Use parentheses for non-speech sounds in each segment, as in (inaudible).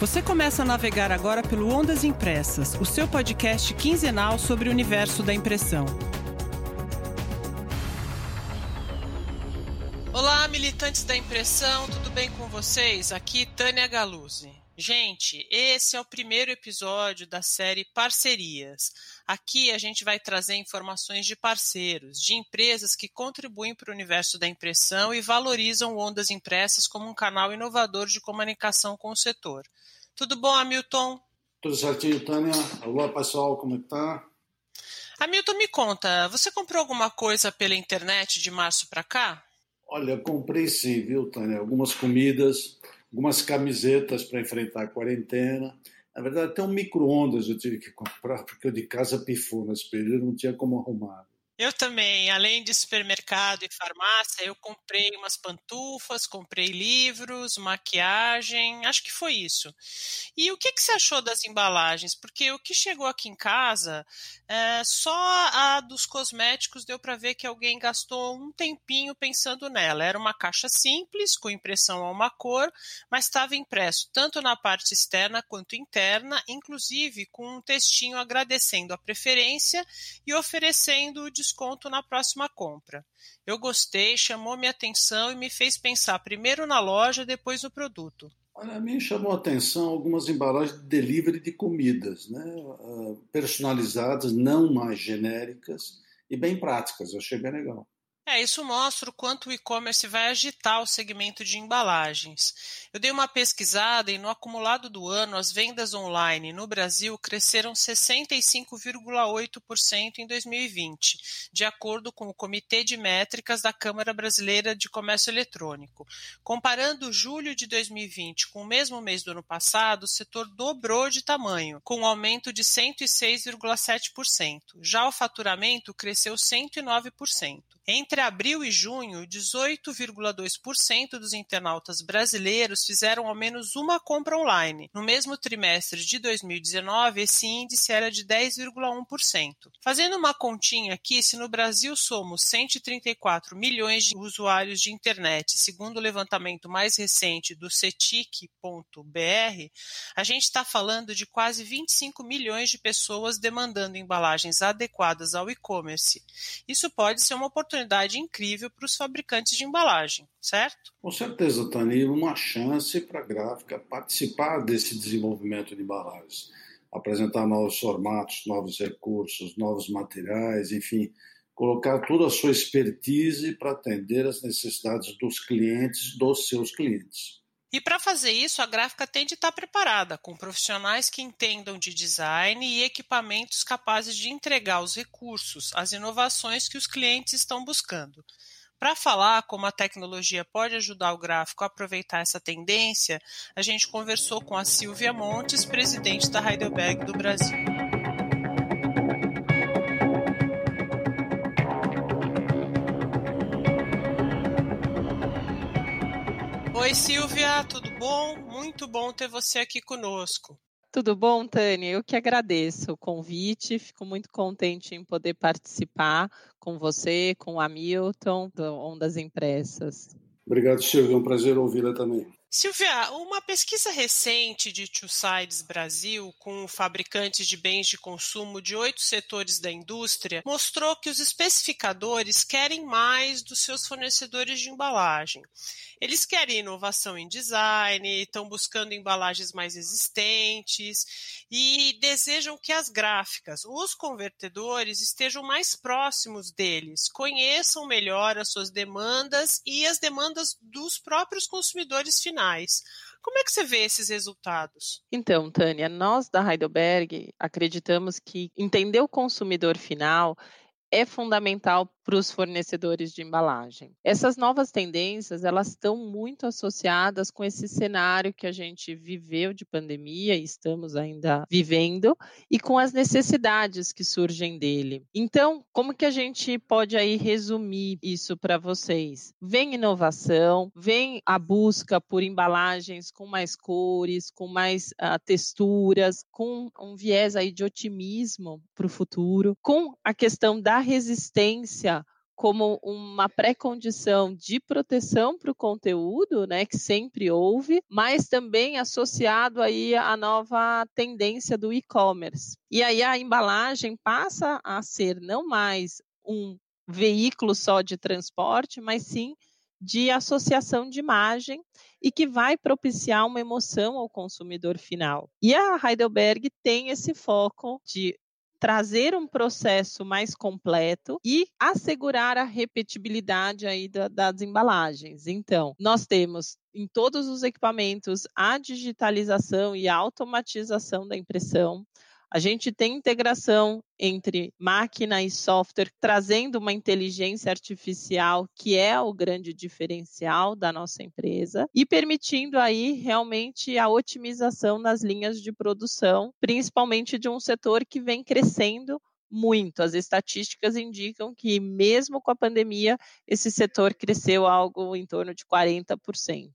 Você começa a navegar agora pelo Ondas Impressas, o seu podcast quinzenal sobre o universo da impressão. Olá, militantes da impressão, tudo bem com vocês? Aqui Tânia Galuzzi. Gente, esse é o primeiro episódio da série Parcerias. Aqui a gente vai trazer informações de parceiros, de empresas que contribuem para o universo da impressão e valorizam ondas impressas como um canal inovador de comunicação com o setor. Tudo bom, Hamilton? Tudo certinho, Tânia. Olá, pessoal, como é que tá? Hamilton, me conta, você comprou alguma coisa pela internet de março para cá? Olha, comprei sim, viu, Tânia? Algumas comidas, algumas camisetas para enfrentar a quarentena. Na verdade, até um micro-ondas eu tive que comprar, porque o de casa pifou nesse período, não tinha como arrumar. Eu também, além de supermercado e farmácia, eu comprei umas pantufas, comprei livros, maquiagem, acho que foi isso. E o que, que você achou das embalagens? Porque o que chegou aqui em casa, é, só a dos cosméticos deu para ver que alguém gastou um tempinho pensando nela. Era uma caixa simples, com impressão a uma cor, mas estava impresso tanto na parte externa quanto interna, inclusive com um textinho agradecendo a preferência e oferecendo o desconto na próxima compra. Eu gostei, chamou minha atenção e me fez pensar primeiro na loja, depois no produto. Olha, a mim chamou a atenção algumas embalagens de delivery de comidas, né? Ah, personalizadas, não mais genéricas e bem práticas. Eu achei bem legal. É, isso mostra o quanto o e-commerce vai agitar o segmento de embalagens. Eu dei uma pesquisada e no acumulado do ano as vendas online no Brasil cresceram 65,8% em 2020, de acordo com o Comitê de Métricas da Câmara Brasileira de Comércio Eletrônico. Comparando julho de 2020 com o mesmo mês do ano passado, o setor dobrou de tamanho, com um aumento de 106,7%. Já o faturamento cresceu 109%. Entre abril e junho, 18,2% dos internautas brasileiros fizeram ao menos uma compra online. No mesmo trimestre de 2019, esse índice era de 10,1%. Fazendo uma continha aqui, se no Brasil somos 134 milhões de usuários de internet, segundo o levantamento mais recente do cetic.br, a gente está falando de quase 25 milhões de pessoas demandando embalagens adequadas ao e-commerce. Isso pode ser uma oportunidade incrível para os fabricantes de embalagem, certo? Com certeza, Tani, uma chance para a gráfica participar desse desenvolvimento de embalagens, apresentar novos formatos, novos recursos, novos materiais, enfim, colocar toda a sua expertise para atender as necessidades dos clientes, dos seus clientes. E para fazer isso, a gráfica tem de estar preparada, com profissionais que entendam de design e equipamentos capazes de entregar os recursos, as inovações que os clientes estão buscando. Para falar como a tecnologia pode ajudar o gráfico a aproveitar essa tendência, a gente conversou com a Silvia Montes, presidente da Heidelberg do Brasil. Oi, Silvia, tudo bom? Muito bom ter você aqui conosco. Tudo bom, Tânia? Eu que agradeço o convite, fico muito contente em poder participar com você, com o Hamilton, do Ondas Impressas. Obrigado, Silvia, é um prazer ouvi-la também. Silvia, uma pesquisa recente de Two Sides Brasil, com fabricantes de bens de consumo de oito setores da indústria, mostrou que os especificadores querem mais dos seus fornecedores de embalagem. Eles querem inovação em design, estão buscando embalagens mais existentes e desejam que as gráficas, os convertedores, estejam mais próximos deles, conheçam melhor as suas demandas e as demandas dos próprios consumidores finais. Como é que você vê esses resultados? Então, Tânia, nós da Heidelberg acreditamos que entender o consumidor final é fundamental para os fornecedores de embalagem. Essas novas tendências, elas estão muito associadas com esse cenário que a gente viveu de pandemia e estamos ainda vivendo e com as necessidades que surgem dele. Então, como que a gente pode aí resumir isso para vocês? Vem inovação, vem a busca por embalagens com mais cores, com mais uh, texturas, com um viés aí de otimismo para o futuro, com a questão da resistência como uma pré-condição de proteção para o conteúdo, né, que sempre houve, mas também associado aí à nova tendência do e-commerce. E aí a embalagem passa a ser não mais um veículo só de transporte, mas sim de associação de imagem e que vai propiciar uma emoção ao consumidor final. E a Heidelberg tem esse foco de trazer um processo mais completo e assegurar a repetibilidade aí da, das embalagens. Então, nós temos em todos os equipamentos a digitalização e a automatização da impressão. A gente tem integração entre máquina e software, trazendo uma inteligência artificial que é o grande diferencial da nossa empresa e permitindo aí realmente a otimização nas linhas de produção, principalmente de um setor que vem crescendo muito. As estatísticas indicam que, mesmo com a pandemia, esse setor cresceu algo em torno de 40%.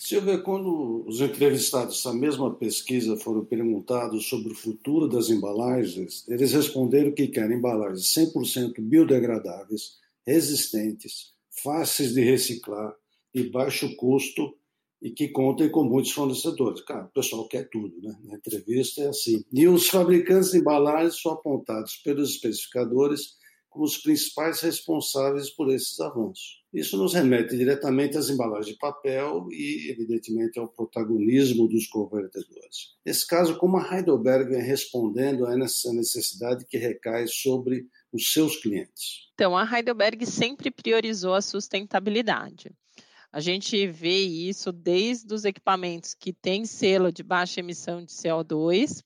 Silvia, quando os entrevistados dessa mesma pesquisa foram perguntados sobre o futuro das embalagens, eles responderam que querem embalagens 100% biodegradáveis, resistentes, fáceis de reciclar, de baixo custo e que contem com muitos fornecedores. Cara, o pessoal quer tudo, né? Na entrevista é assim. E os fabricantes de embalagens são apontados pelos especificadores como os principais responsáveis por esses avanços. Isso nos remete diretamente às embalagens de papel e, evidentemente, ao protagonismo dos convertedores. Nesse caso, como a Heidelberg vem respondendo a essa necessidade que recai sobre os seus clientes? Então, a Heidelberg sempre priorizou a sustentabilidade. A gente vê isso desde os equipamentos que têm selo de baixa emissão de CO2,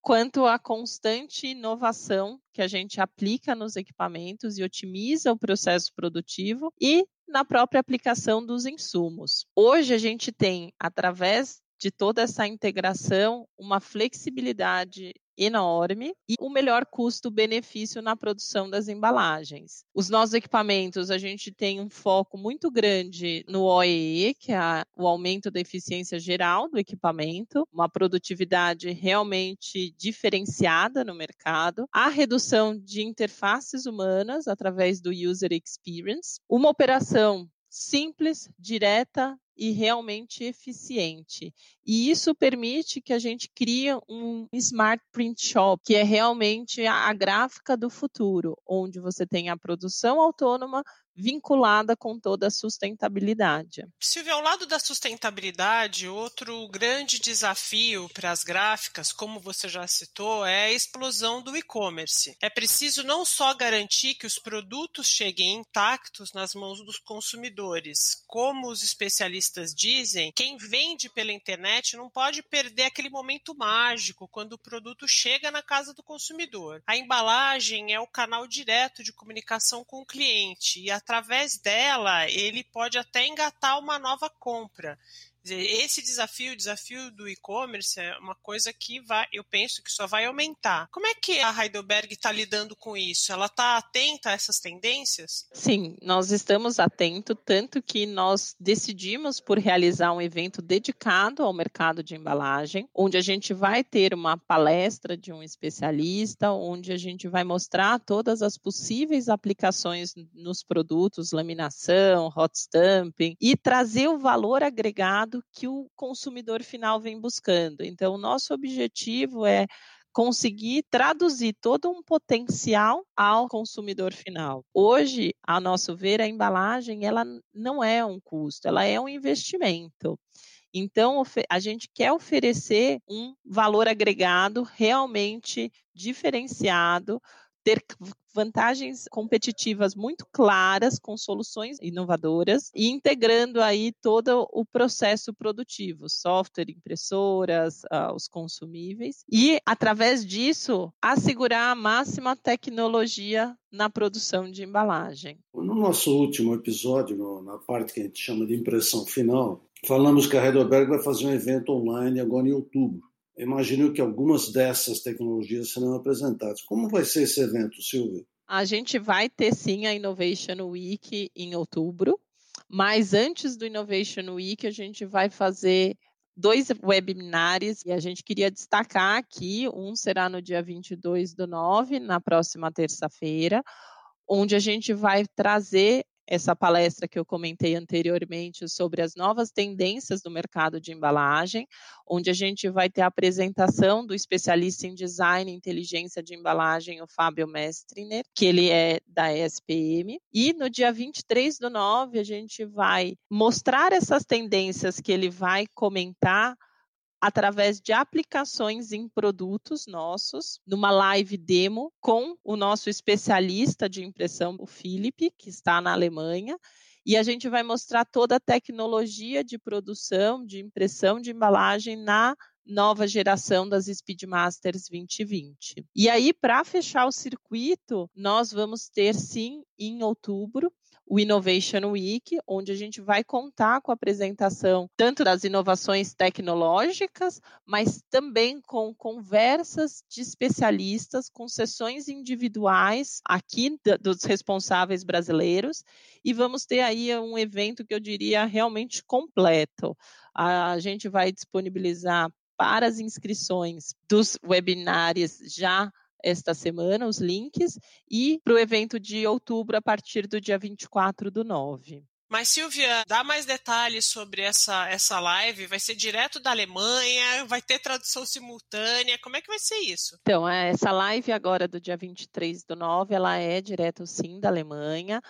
quanto à constante inovação que a gente aplica nos equipamentos e otimiza o processo produtivo e na própria aplicação dos insumos. Hoje a gente tem, através de toda essa integração, uma flexibilidade enorme e o melhor custo-benefício na produção das embalagens. Os nossos equipamentos, a gente tem um foco muito grande no OEE, que é o aumento da eficiência geral do equipamento, uma produtividade realmente diferenciada no mercado, a redução de interfaces humanas através do user experience, uma operação simples, direta, e realmente eficiente. E isso permite que a gente crie um Smart Print Shop, que é realmente a, gráfica do futuro, onde você tem a produção autônoma vinculada com toda a sustentabilidade. Silvia, ao lado da sustentabilidade, outro grande desafio para as gráficas, como você já citou, é a explosão do e-commerce. É preciso não só garantir que os produtos cheguem intactos nas mãos dos consumidores, como os especialistas dizem, quem vende pela internet não pode perder aquele momento mágico quando o produto chega na casa do consumidor. A embalagem é o canal direto de comunicação com o cliente e através dela, ele pode até engatar uma nova compra esse desafio, o desafio do e-commerce é uma coisa que vai, eu penso que só vai aumentar. Como é que a Heidelberg está lidando com isso? Ela está atenta a essas tendências? Sim, nós estamos atentos, tanto que nós decidimos por realizar um evento dedicado ao mercado de embalagem, onde a gente vai ter uma palestra de um especialista, onde a gente vai mostrar todas as possíveis aplicações nos produtos, laminação, hot stamping, e trazer o valor agregado que o consumidor final vem buscando. Então, o nosso objetivo é conseguir traduzir todo um potencial ao consumidor final. Hoje, a nosso ver, a embalagem ela não é um custo, ela é um investimento. Então, a gente quer oferecer um valor agregado realmente diferenciado ter vantagens competitivas muito claras com soluções inovadoras e integrando aí todo o processo produtivo, software, impressoras, uh, os consumíveis e através disso assegurar a máxima tecnologia na produção de embalagem. No nosso último episódio, na parte que a gente chama de impressão final, falamos que a Heidelberg vai fazer um evento online agora em outubro imagino que algumas dessas tecnologias serão apresentadas. Como vai ser esse evento, Silvia? A gente vai ter sim a Innovation Week em outubro, mas antes do Innovation Week a gente vai fazer dois webinars e a gente queria destacar aqui, um será no dia 22 do 9, na próxima terça-feira, onde a gente vai trazer essa palestra que eu comentei anteriormente sobre as novas tendências do mercado de embalagem, onde a gente vai ter a apresentação do especialista em design e inteligência de embalagem, o Fábio Mestriner, que ele é da ESPM. E no dia 23 do 9, a gente vai mostrar essas tendências que ele vai comentar através de aplicações em produtos nossos, numa live demo com o nosso especialista de impressão, o Felipe, que está na Alemanha. E a gente vai mostrar toda a tecnologia de produção, de impressão de embalagem na nova geração das Speedmasters 2020. E aí, para fechar o circuito, nós vamos ter sim, em outubro, o Innovation Week, onde a gente vai contar com a apresentação tanto das inovações tecnológicas, mas também com conversas de especialistas, com sessões individuais aqui dos responsáveis brasileiros, e vamos ter aí um evento que eu diria realmente completo. A gente vai disponibilizar para as inscrições dos webinários já esta semana, os links, e para o evento de outubro, a partir do dia 24 do 9. Mas, Silvia, dá mais detalhes sobre essa, essa live? Vai ser direto da Alemanha? Vai ter tradução simultânea? Como é que vai ser isso? Então, é, essa live agora do dia 23 do 9, ela é direto sim da Alemanha.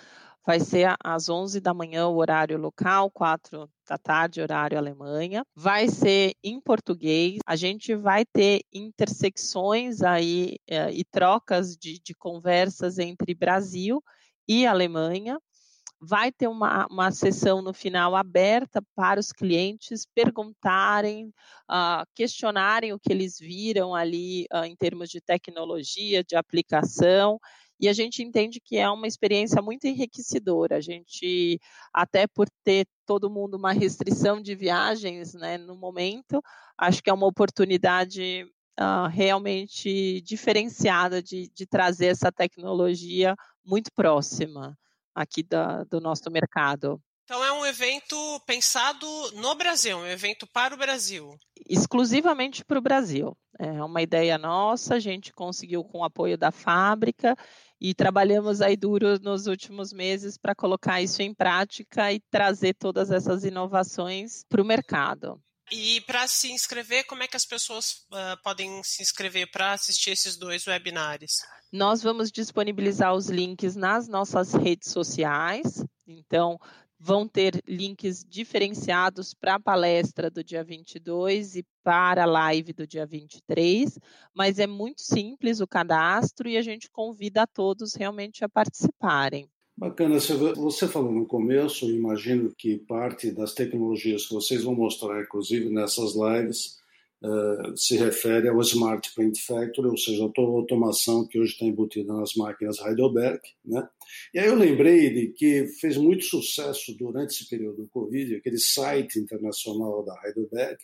Vai ser às 11 da manhã, o horário local, 4 da tarde, horário Alemanha. Vai ser em português. A gente vai ter intersecções aí é, e trocas de, de conversas entre Brasil e Alemanha vai ter uma, uma sessão no final aberta para os clientes perguntarem, uh, questionarem o que eles viram ali uh, em termos de tecnologia, de aplicação e a gente entende que é uma experiência muito enriquecedora. A gente, até por ter todo mundo uma restrição de viagens né, no momento, acho que é uma oportunidade uh, realmente diferenciada de, de, trazer essa tecnologia muito próxima aqui da, do nosso mercado. Então é um evento pensado no Brasil, um evento para o Brasil. Exclusivamente para o Brasil. É uma ideia nossa, a gente conseguiu com o apoio da fábrica e trabalhamos aí duro nos últimos meses para colocar isso em prática e trazer todas essas inovações para o mercado. E para se inscrever, como é que as pessoas uh, podem se inscrever para assistir esses dois webinários? Nós vamos disponibilizar os links nas nossas redes sociais. Então, vão ter links diferenciados para a palestra do dia 22 e para a live do dia 23, mas é muito simples o cadastro e a gente convida a todos realmente a participarem. Bacana, você falou no começo, imagino que parte das tecnologias que vocês vão mostrar, inclusive nessas lives, uh, se refere ao Smart Print Factory, ou seja, a automação que hoje está embutida nas máquinas Heidelberg. Né? E aí eu lembrei de que fez muito sucesso durante esse período do Covid, aquele site internacional da Heidelberg,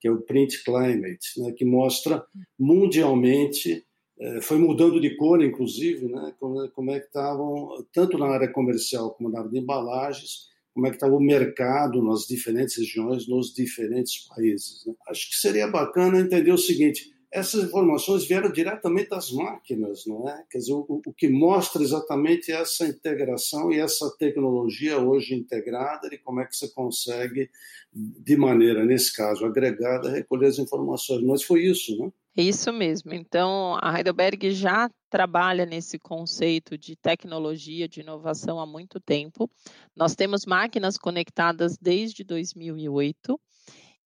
que é o Print Climate, né, que mostra mundialmente, eh, foi mudando de cor, inclusive, né, como, como é que estavam, tanto na área comercial como na área de embalagens, como é que estava o mercado nas diferentes regiões, nos diferentes países. Né? Acho que seria bacana entender o seguinte: essas informações vieram diretamente das máquinas, não é? Quer dizer, o, o que mostra exatamente essa integração e essa tecnologia hoje integrada e como é que você consegue, de maneira, nesse caso, agregada, recolher as informações. Mas foi isso, né? Isso mesmo. Então, a Heidelberg já trabalha nesse conceito de tecnologia, de inovação há muito tempo. Nós temos máquinas conectadas desde 2008.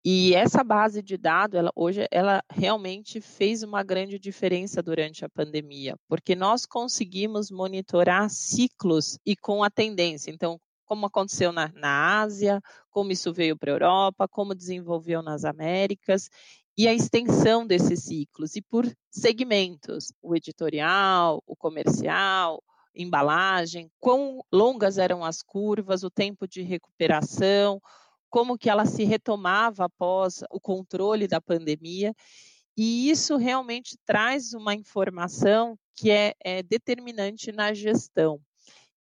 E essa base de dados, ela, hoje, ela realmente fez uma grande diferença durante a pandemia, porque nós conseguimos monitorar ciclos e com a tendência. Então, como aconteceu na, na Ásia, como isso veio para a Europa, como desenvolveu nas Américas, e a extensão desses ciclos, e por segmentos, o editorial, o comercial, embalagem, quão longas eram as curvas, o tempo de recuperação, como que ela se retomava após o controle da pandemia. E isso realmente traz uma informação que é, é determinante na gestão.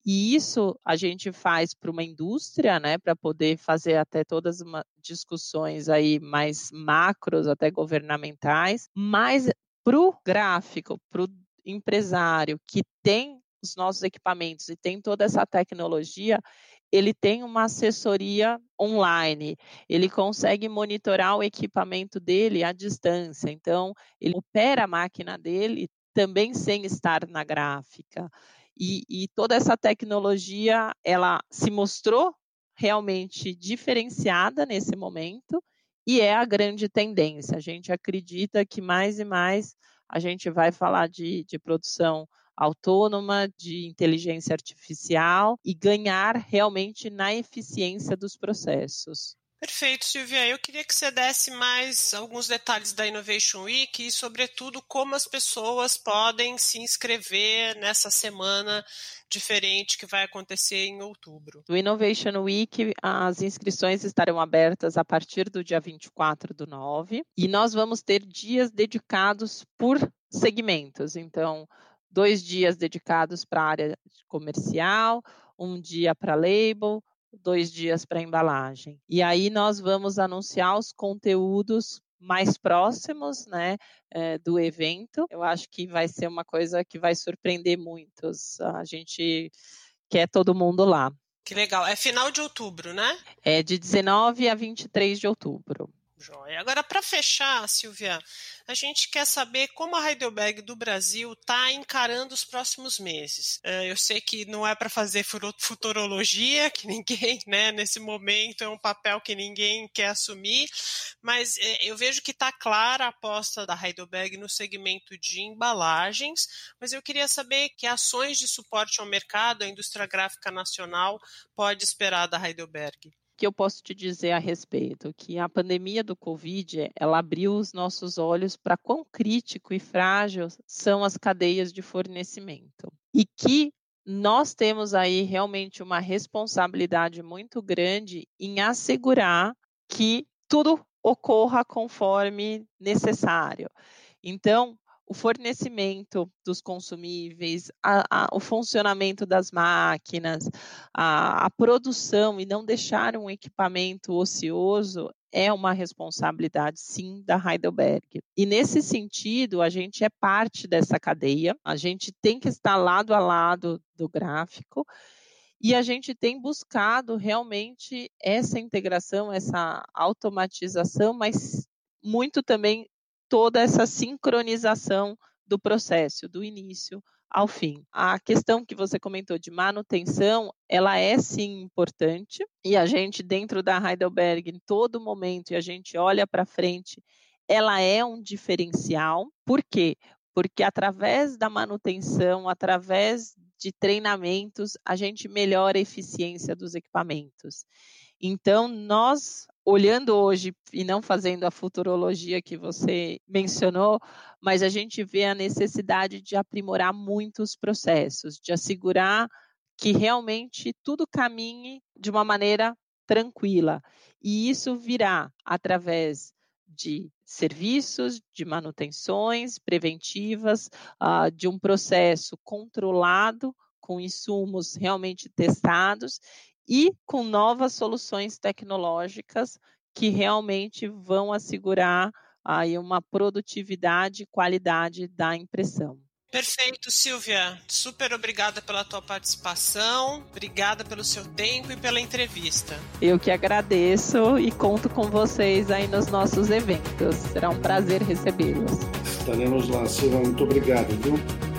E isso a gente faz para uma indústria, né, para poder fazer até todas as discussões aí mais macros, até governamentais, mas para o gráfico, para o empresário que tem os nossos equipamentos e tem toda essa tecnologia, ele tem uma assessoria online, ele consegue monitorar o equipamento dele à distância, então ele opera a máquina dele também sem estar na gráfica. E, e toda essa tecnologia, ela se mostrou realmente diferenciada nesse momento e é a grande tendência. A gente acredita que mais e mais a gente vai falar de, de produção autônoma, de inteligência artificial e ganhar realmente na eficiência dos processos. Perfeito, Silvia. Eu queria que você desse mais alguns detalhes da Innovation Week e, sobretudo, como as pessoas podem se inscrever nessa semana diferente que vai acontecer em outubro. No Innovation Week, as inscrições estarão abertas a partir do dia 24 do 9 e nós vamos ter dias dedicados por segmentos. Então, dois dias dedicados para a área comercial, um dia para label, dois dias para embalagem. E aí nós vamos anunciar os conteúdos mais próximos, né, é, do evento. Eu acho que vai ser uma coisa que vai surpreender muitos. A gente quer todo mundo lá. Que legal. É final de outubro, né? É de 19 a 23 de outubro. Joia. Agora, para fechar, Silvia, a gente quer saber como a Heidelberg do Brasil está encarando os próximos meses. É, eu sei que não é para fazer futurologia, que (laughs) ninguém, né, nesse momento é um papel que ninguém quer assumir, mas é, eu vejo que está clara a aposta da Heidelberg no segmento de embalagens, mas eu queria saber que ações de suporte ao mercado, a indústria gráfica nacional, pode esperar da Heidelberg que eu posso te dizer a respeito? Que a pandemia do Covid, ela abriu os nossos olhos para quão crítico e frágil são as cadeias de fornecimento. E que nós temos aí realmente uma responsabilidade muito grande em assegurar que tudo ocorra conforme necessário. Então, o fornecimento dos consumíveis, a, a, o funcionamento das máquinas, a, a produção e não deixar um equipamento ocioso é uma responsabilidade, sim, da Heidelberg. E nesse sentido, a gente é parte dessa cadeia, a gente tem que estar lado a lado do gráfico e a gente tem buscado realmente essa integração, essa automatização, mas muito também toda essa sincronização do processo, do início ao fim. A questão que você comentou de manutenção, ela é sim importante e a gente dentro da Heidelberg em todo momento e a gente olha para frente, ela é um diferencial. Por quê? Porque através da manutenção, através de treinamentos, a gente melhora a eficiência dos equipamentos. Então, nós olhando hoje e não fazendo a futurologia que você mencionou, mas a gente vê a necessidade de aprimorar muitos processos, de assegurar que realmente tudo caminhe de uma maneira tranquila. E isso virá através de serviços, de manutenções preventivas, uh, de um processo controlado, com insumos realmente testados e com novas soluções tecnológicas que realmente vão assegurar aí uma produtividade e qualidade da impressão. Perfeito, Silvia. Super obrigada pela tua participação, obrigada pelo seu tempo e pela entrevista. Eu que agradeço e conto com vocês aí nos nossos eventos. Será um prazer recebê-los. Estaremos lá, Silvia. Muito obrigado, viu?